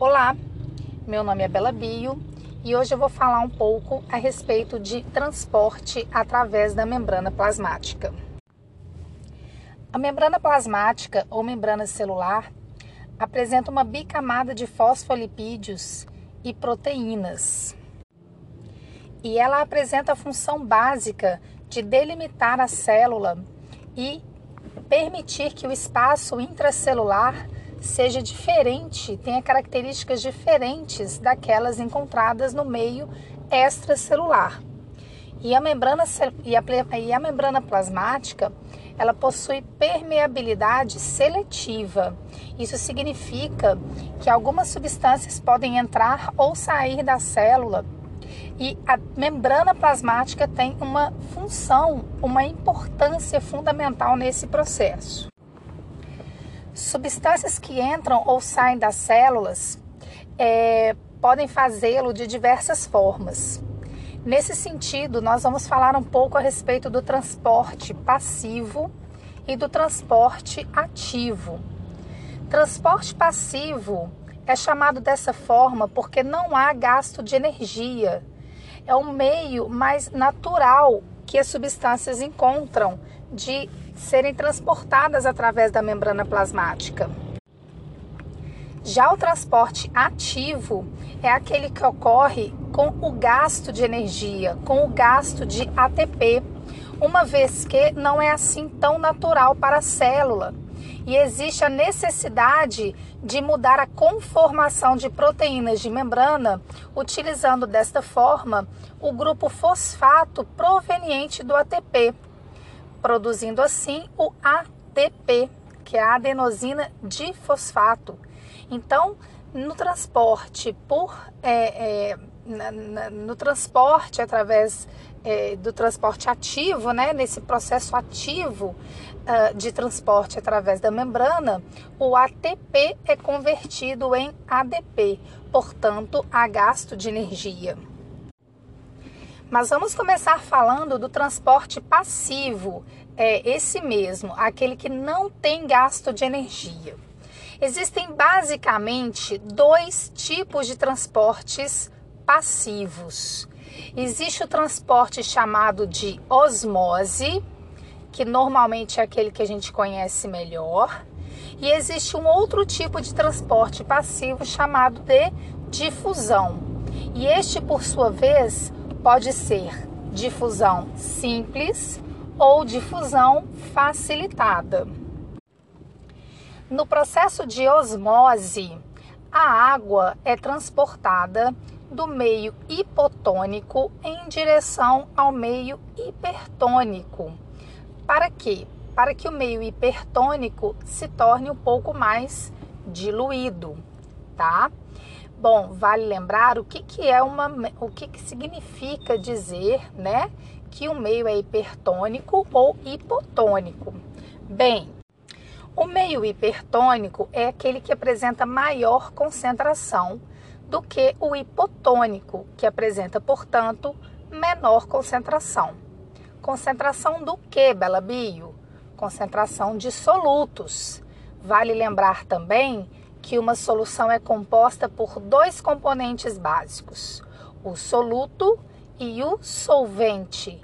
Olá, meu nome é Bela Bio e hoje eu vou falar um pouco a respeito de transporte através da membrana plasmática. A membrana plasmática ou membrana celular apresenta uma bicamada de fosfolipídios e proteínas. E ela apresenta a função básica de delimitar a célula e permitir que o espaço intracelular seja diferente, tenha características diferentes daquelas encontradas no meio extracelular. E a membrana, e a, e a membrana plasmática, ela possui permeabilidade seletiva. Isso significa que algumas substâncias podem entrar ou sair da célula e a membrana plasmática tem uma função, uma importância fundamental nesse processo. Substâncias que entram ou saem das células é, podem fazê-lo de diversas formas. Nesse sentido, nós vamos falar um pouco a respeito do transporte passivo e do transporte ativo. Transporte passivo é chamado dessa forma porque não há gasto de energia. É um meio mais natural que as substâncias encontram de serem transportadas através da membrana plasmática. Já o transporte ativo é aquele que ocorre com o gasto de energia, com o gasto de ATP, uma vez que não é assim tão natural para a célula e existe a necessidade de mudar a conformação de proteínas de membrana, utilizando desta forma o grupo fosfato proveniente do ATP produzindo assim o ATP, que é a adenosina difosfato. Então, no transporte por é, é, na, na, no transporte através é, do transporte ativo, né, nesse processo ativo uh, de transporte através da membrana, o ATP é convertido em ADP, portanto, há gasto de energia. Mas vamos começar falando do transporte passivo, é esse mesmo, aquele que não tem gasto de energia. Existem basicamente dois tipos de transportes passivos. Existe o transporte chamado de osmose, que normalmente é aquele que a gente conhece melhor, e existe um outro tipo de transporte passivo chamado de difusão. E este, por sua vez, pode ser difusão simples ou difusão facilitada. No processo de osmose, a água é transportada do meio hipotônico em direção ao meio hipertônico. Para quê? Para que o meio hipertônico se torne um pouco mais diluído, tá? Bom, vale lembrar o que, que é uma, o que, que significa dizer, né, que o meio é hipertônico ou hipotônico. Bem, o meio hipertônico é aquele que apresenta maior concentração do que o hipotônico, que apresenta, portanto, menor concentração. Concentração do que, Bela Bio? Concentração de solutos. Vale lembrar também que uma solução é composta por dois componentes básicos, o soluto e o solvente.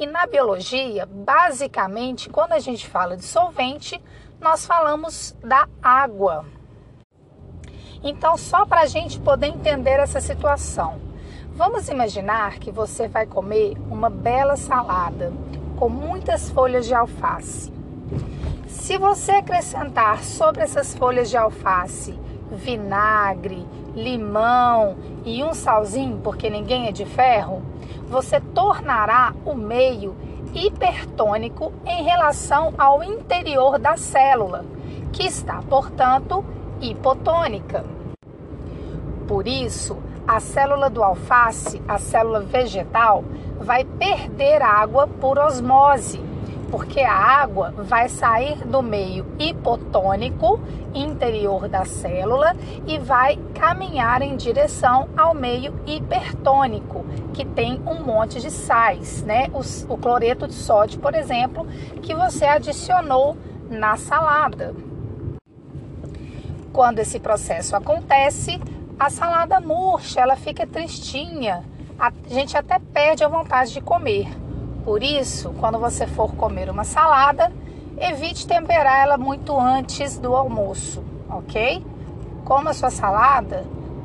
E na biologia, basicamente, quando a gente fala de solvente, nós falamos da água. Então, só para a gente poder entender essa situação, vamos imaginar que você vai comer uma bela salada com muitas folhas de alface. Se você acrescentar sobre essas folhas de alface vinagre, limão e um salzinho, porque ninguém é de ferro, você tornará o meio hipertônico em relação ao interior da célula, que está, portanto, hipotônica. Por isso, a célula do alface, a célula vegetal, vai perder água por osmose porque a água vai sair do meio hipotônico interior da célula e vai caminhar em direção ao meio hipertônico, que tem um monte de sais, né? O, o cloreto de sódio, por exemplo, que você adicionou na salada. Quando esse processo acontece, A salada murcha, ela fica tristinha, a gente até perde a vontade de comer. Por isso, quando você for comer uma salada, evite temperar ela muito antes do almoço, ok? Coma sua salada,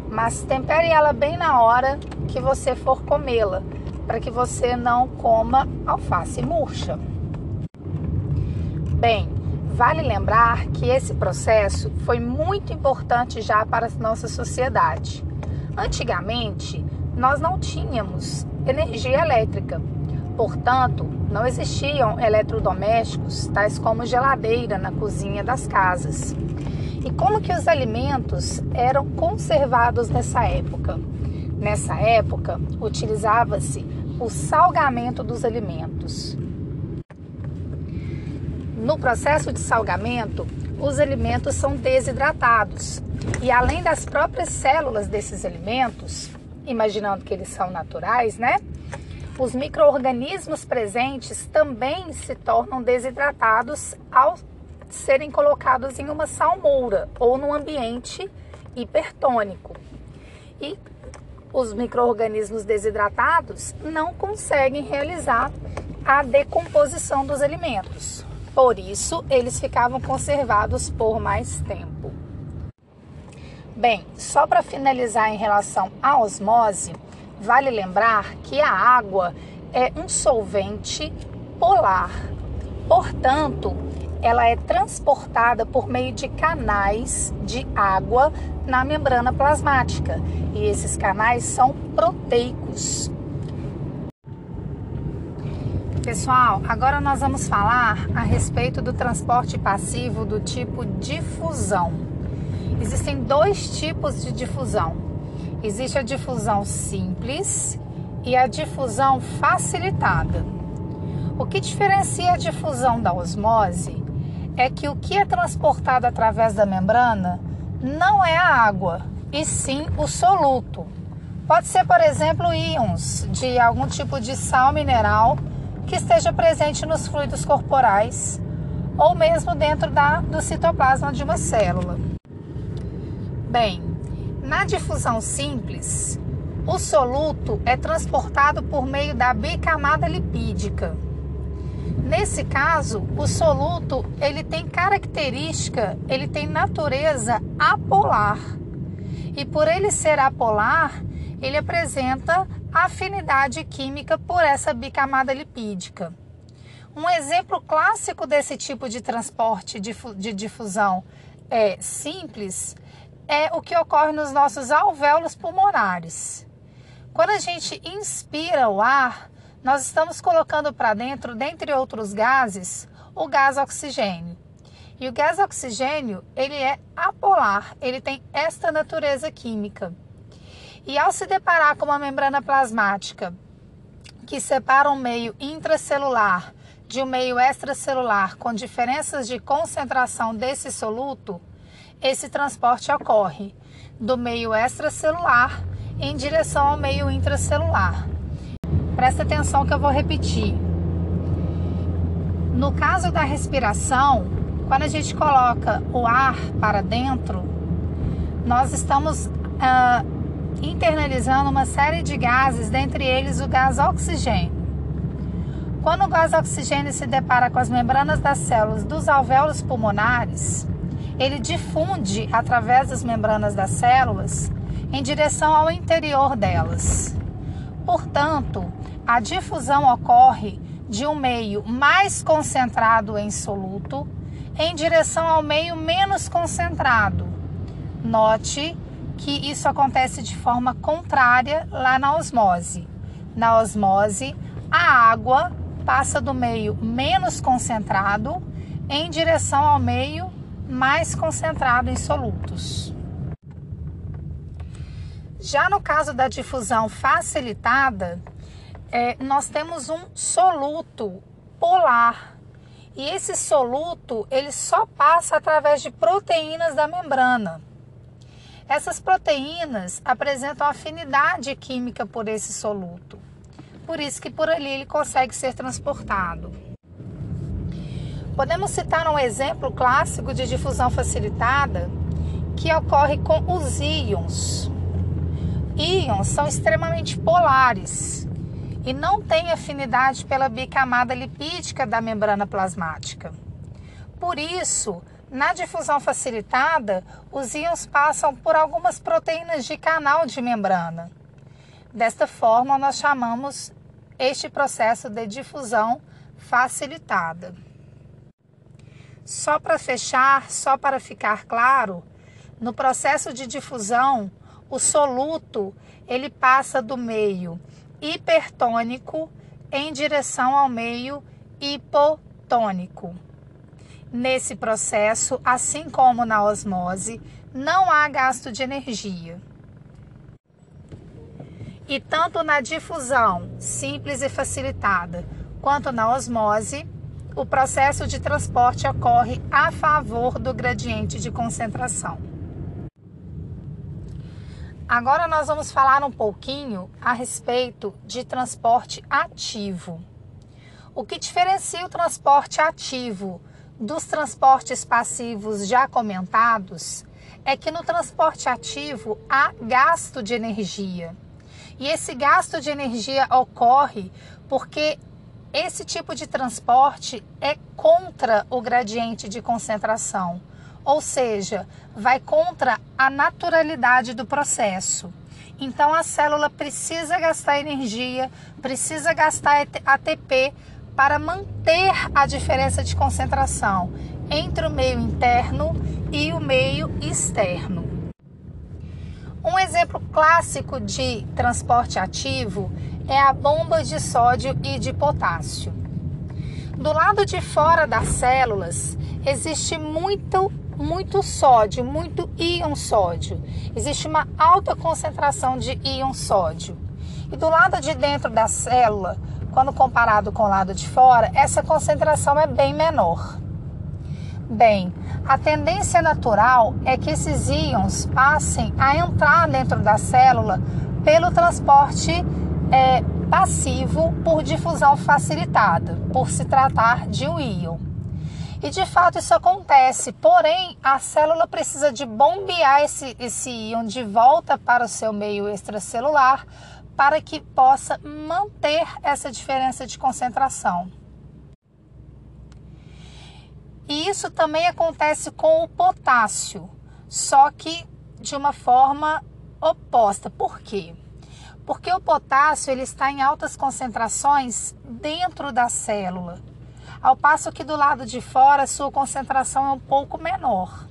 mas tempere ela bem na hora que você for comê-la, para que você não coma alface murcha. Bem, vale lembrar que esse processo foi muito importante já para a nossa sociedade. Antigamente, nós não tínhamos energia elétrica, portanto, não existiam eletrodomésticos tais como geladeira na cozinha das casas. E como que os alimentos eram conservados nessa época? Nessa época, utilizava-se o salgamento dos alimentos. No processo de salgamento, os alimentos são desidratados e além das próprias células desses alimentos, imaginando que eles são naturais, né? Os micro-organismos presentes também se tornam desidratados ao serem colocados em uma salmoura ou num ambiente hipertônico. E os micro-organismos desidratados não conseguem realizar a decomposição dos alimentos. Por isso, eles ficavam conservados por mais tempo. Bem, só para finalizar em relação à osmose, vale lembrar que a água é um solvente polar. Portanto, ela é transportada por meio de canais de água na membrana plasmática. E esses canais são proteicos. Pessoal, agora nós vamos falar a respeito do transporte passivo do tipo difusão. Existem dois tipos de difusão. Existe a difusão simples e a difusão facilitada. O que diferencia a difusão da osmose é que o que é transportado através da membrana não é a água, e sim o soluto. Pode ser, por exemplo, íons de algum tipo de sal mineral que esteja presente nos fluidos corporais ou mesmo dentro da, do citoplasma de uma célula. Bem, na difusão simples, o soluto é transportado por meio da bicamada lipídica. Nesse caso, o soluto ele tem característica, ele tem natureza apolar. E por ele ser apolar, ele apresenta afinidade química por essa bicamada lipídica. Um exemplo clássico desse tipo de transporte de difusão é simples é o que ocorre nos nossos alvéolos pulmonares. Quando a gente inspira o ar, nós estamos colocando para dentro, dentre outros gases, o gás oxigênio. E o gás oxigênio, ele é apolar, ele tem esta natureza química. E ao se deparar com uma membrana plasmática que separa um meio intracelular de um meio extracelular com diferenças de concentração desse soluto, esse transporte ocorre do meio extracelular em direção ao meio intracelular. Presta atenção que eu vou repetir. No caso da respiração, quando a gente coloca o ar para dentro, nós estamos ah, internalizando uma série de gases, dentre eles o gás oxigênio. Quando o gás oxigênio se depara com as membranas das células dos alvéolos pulmonares, ele difunde através das membranas das células em direção ao interior delas. Portanto, a difusão ocorre de um meio mais concentrado em soluto em direção ao meio menos concentrado. Note que isso acontece de forma contrária lá na osmose. Na osmose, a água passa do meio menos concentrado em direção ao meio mais concentrado em solutos. Já no caso da difusão facilitada, é, nós temos um soluto polar. E esse soluto ele só passa através de proteínas da membrana. Essas proteínas apresentam afinidade química por esse soluto. Por isso que por ali ele consegue ser transportado. Podemos citar um exemplo clássico de difusão facilitada que ocorre com os íons. íons são extremamente polares e não têm afinidade pela bicamada lipídica da membrana plasmática. Por isso, na difusão facilitada, os íons passam por algumas proteínas de canal de membrana. Desta forma, nós chamamos este processo de difusão facilitada. Só para fechar, só para ficar claro, no processo de difusão, o soluto ele passa do meio hipertônico em direção ao meio hipotônico. Nesse processo, assim como na osmose, não há gasto de energia. E tanto na difusão simples e facilitada, quanto na osmose, o processo de transporte ocorre a favor do gradiente de concentração. Agora nós vamos falar um pouquinho a respeito de transporte ativo. O que diferencia o transporte ativo dos transportes passivos já comentados é que no transporte ativo há gasto de energia. E esse gasto de energia ocorre porque esse tipo de transporte é contra o gradiente de concentração, ou seja, vai contra a naturalidade do processo. Então a célula precisa gastar energia, precisa gastar ATP para manter a diferença de concentração entre o meio interno e o meio externo. Um exemplo clássico de transporte ativo é a bomba de sódio e de potássio. Do lado de fora das células existe muito, muito sódio, muito íon sódio. Existe uma alta concentração de íon sódio. E do lado de dentro da célula quando comparado com o lado de fora, essa concentração é bem menor. Bem, a tendência natural é que esses íons passem a entrar dentro da célula pelo transporte é, passivo por difusão facilitada, por se tratar de um íon. E de fato isso acontece, porém a célula precisa de bombear esse, esse íon de volta para o seu meio extracelular para que possa manter essa diferença de concentração. E isso também acontece com o potássio, só que de uma forma oposta. Por quê? Porque o potássio ele está em altas concentrações dentro da célula, ao passo que do lado de fora sua concentração é um pouco menor.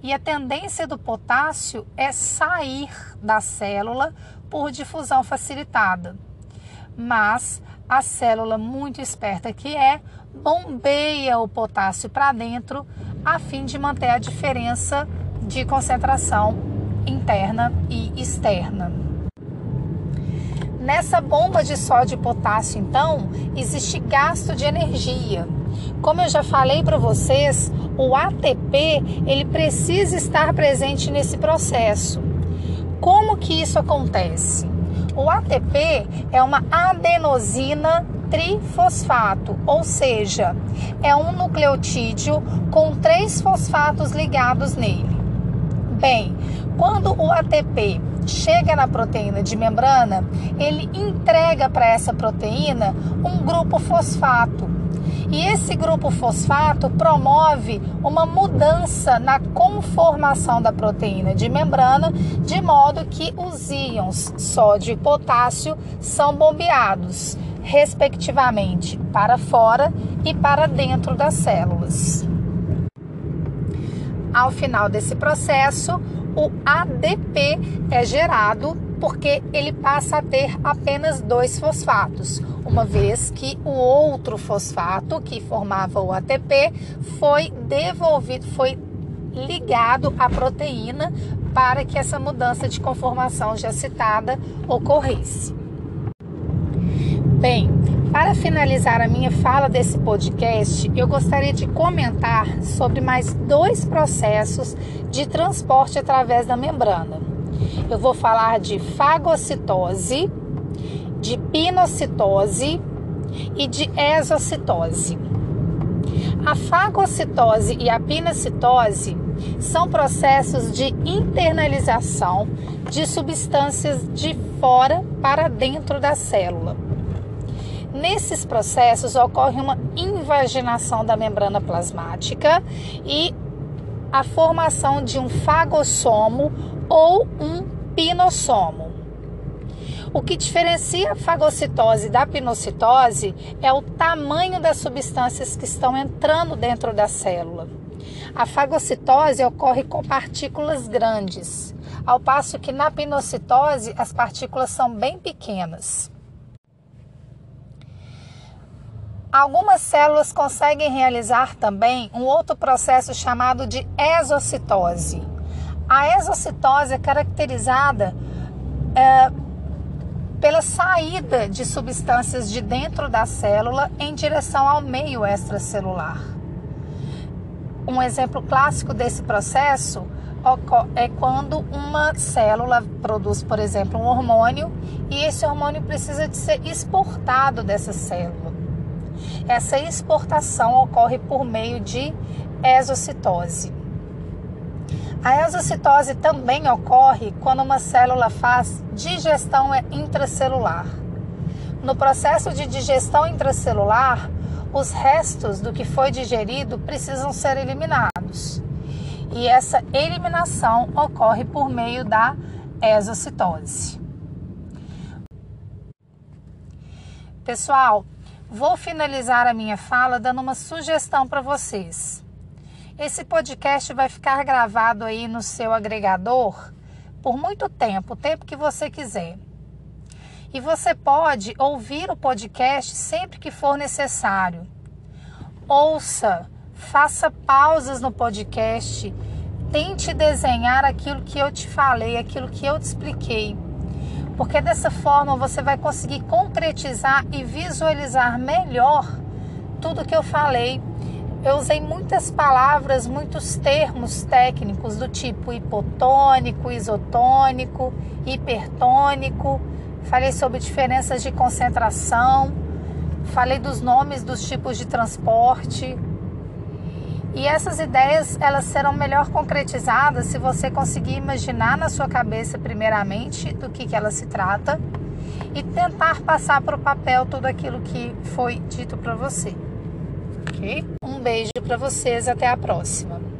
E a tendência do potássio é sair da célula por difusão facilitada. Mas a célula, muito esperta que é, bombeia o potássio para dentro a fim de manter a diferença de concentração interna e externa. Nessa bomba de sódio e potássio, então, existe gasto de energia. Como eu já falei para vocês, o ATP ele precisa estar presente nesse processo. Como que isso acontece? O ATP é uma adenosina trifosfato, ou seja, é um nucleotídeo com três fosfatos ligados nele. Bem, quando o ATP chega na proteína de membrana, ele entrega para essa proteína um grupo fosfato e esse grupo fosfato promove uma mudança na conformação da proteína de membrana, de modo que os íons sódio e potássio são bombeados, respectivamente, para fora e para dentro das células. Ao final desse processo, o ADP é gerado porque ele passa a ter apenas dois fosfatos, uma vez que o outro fosfato que formava o ATP foi devolvido, foi ligado à proteína para que essa mudança de conformação já citada ocorresse. Bem, para finalizar a minha fala desse podcast, eu gostaria de comentar sobre mais dois processos de transporte através da membrana. Eu vou falar de fagocitose, de pinocitose e de exocitose. A fagocitose e a pinocitose são processos de internalização de substâncias de fora para dentro da célula. Nesses processos ocorre uma invaginação da membrana plasmática e a formação de um fagossomo ou um pinossomo. O que diferencia a fagocitose da pinocitose é o tamanho das substâncias que estão entrando dentro da célula. A fagocitose ocorre com partículas grandes, ao passo que na pinocitose as partículas são bem pequenas. Algumas células conseguem realizar também um outro processo chamado de exocitose. A exocitose é caracterizada é, pela saída de substâncias de dentro da célula em direção ao meio extracelular. Um exemplo clássico desse processo é quando uma célula produz, por exemplo, um hormônio e esse hormônio precisa de ser exportado dessa célula. Essa exportação ocorre por meio de exocitose. A exocitose também ocorre quando uma célula faz digestão intracelular. No processo de digestão intracelular, os restos do que foi digerido precisam ser eliminados. E essa eliminação ocorre por meio da exocitose. Pessoal, vou finalizar a minha fala dando uma sugestão para vocês. Esse podcast vai ficar gravado aí no seu agregador por muito tempo, o tempo que você quiser. E você pode ouvir o podcast sempre que for necessário. Ouça, faça pausas no podcast, tente desenhar aquilo que eu te falei, aquilo que eu te expliquei. Porque dessa forma você vai conseguir concretizar e visualizar melhor tudo que eu falei eu usei muitas palavras, muitos termos técnicos do tipo hipotônico, isotônico, hipertônico. Falei sobre diferenças de concentração, falei dos nomes dos tipos de transporte. E essas ideias, elas serão melhor concretizadas se você conseguir imaginar na sua cabeça primeiramente do que, que ela se trata e tentar passar para o papel tudo aquilo que foi dito para você. Ok? Um beijo para vocês, até a próxima.